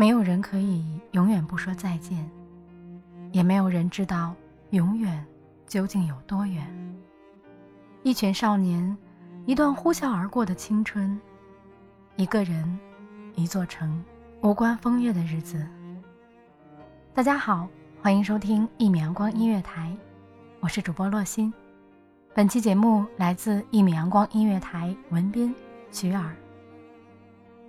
没有人可以永远不说再见，也没有人知道永远究竟有多远。一群少年，一段呼啸而过的青春，一个人，一座城，无关风月的日子。大家好，欢迎收听一米阳光音乐台，我是主播洛心。本期节目来自一米阳光音乐台文斌徐尔。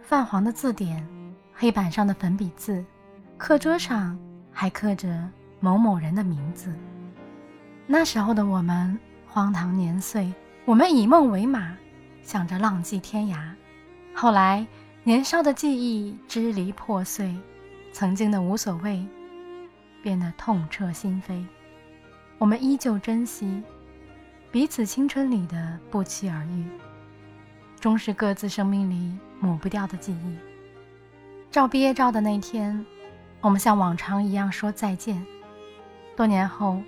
泛黄的字典。黑板上的粉笔字，课桌上还刻着某某人的名字。那时候的我们荒唐年岁，我们以梦为马，想着浪迹天涯。后来年少的记忆支离破碎，曾经的无所谓变得痛彻心扉。我们依旧珍惜彼此青春里的不期而遇，终是各自生命里抹不掉的记忆。照毕业照的那天，我们像往常一样说再见。多年后，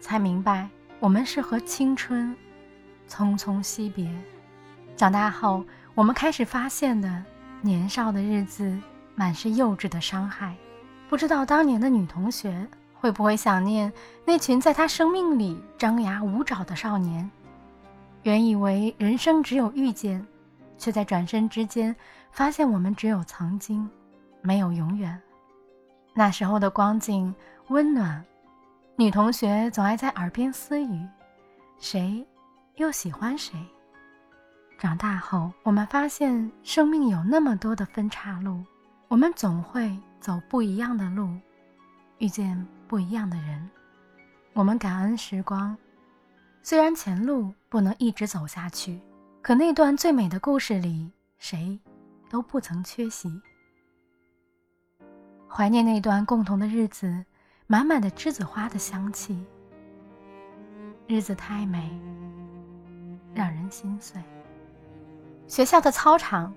才明白我们是和青春匆匆惜别。长大后，我们开始发现的年少的日子满是幼稚的伤害。不知道当年的女同学会不会想念那群在她生命里张牙舞爪的少年？原以为人生只有遇见。却在转身之间，发现我们只有曾经，没有永远。那时候的光景温暖，女同学总爱在耳边私语，谁又喜欢谁？长大后，我们发现生命有那么多的分岔路，我们总会走不一样的路，遇见不一样的人。我们感恩时光，虽然前路不能一直走下去。可那段最美的故事里，谁都不曾缺席。怀念那段共同的日子，满满的栀子花的香气。日子太美，让人心碎。学校的操场，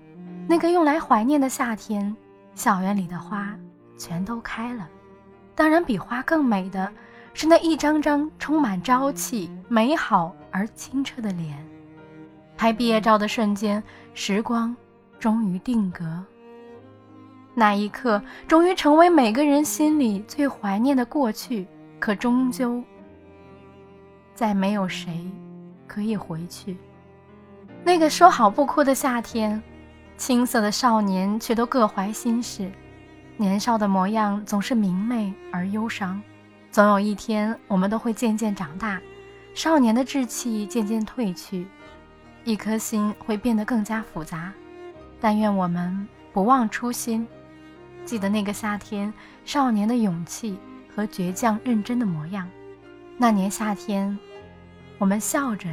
那个用来怀念的夏天，校园里的花全都开了。当然，比花更美的是那一张张充满朝气、美好而清澈的脸。拍毕业照的瞬间，时光终于定格。那一刻，终于成为每个人心里最怀念的过去。可终究，再没有谁可以回去。那个说好不哭的夏天，青涩的少年却都各怀心事。年少的模样总是明媚而忧伤。总有一天，我们都会渐渐长大，少年的稚气渐渐褪去。一颗心会变得更加复杂，但愿我们不忘初心，记得那个夏天少年的勇气和倔强认真的模样。那年夏天，我们笑着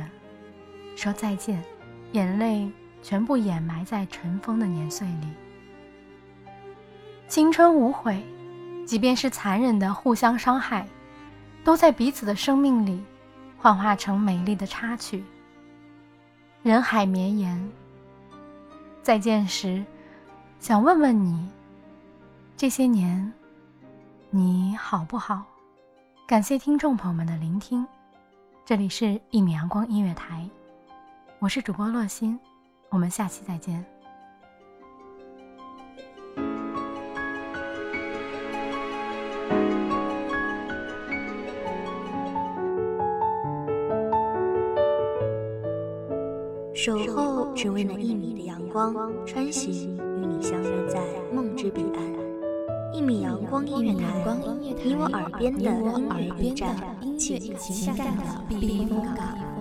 说再见，眼泪全部掩埋在尘封的年岁里。青春无悔，即便是残忍的互相伤害，都在彼此的生命里幻化成美丽的插曲。人海绵延。再见时，想问问你，这些年你好不好？感谢听众朋友们的聆听，这里是一米阳光音乐台，我是主播洛心，我们下期再见。守候只为那一米的阳光，穿行与你相约在梦之彼岸。一米阳光音乐台，你我耳边的音乐驿站，情感的避风港。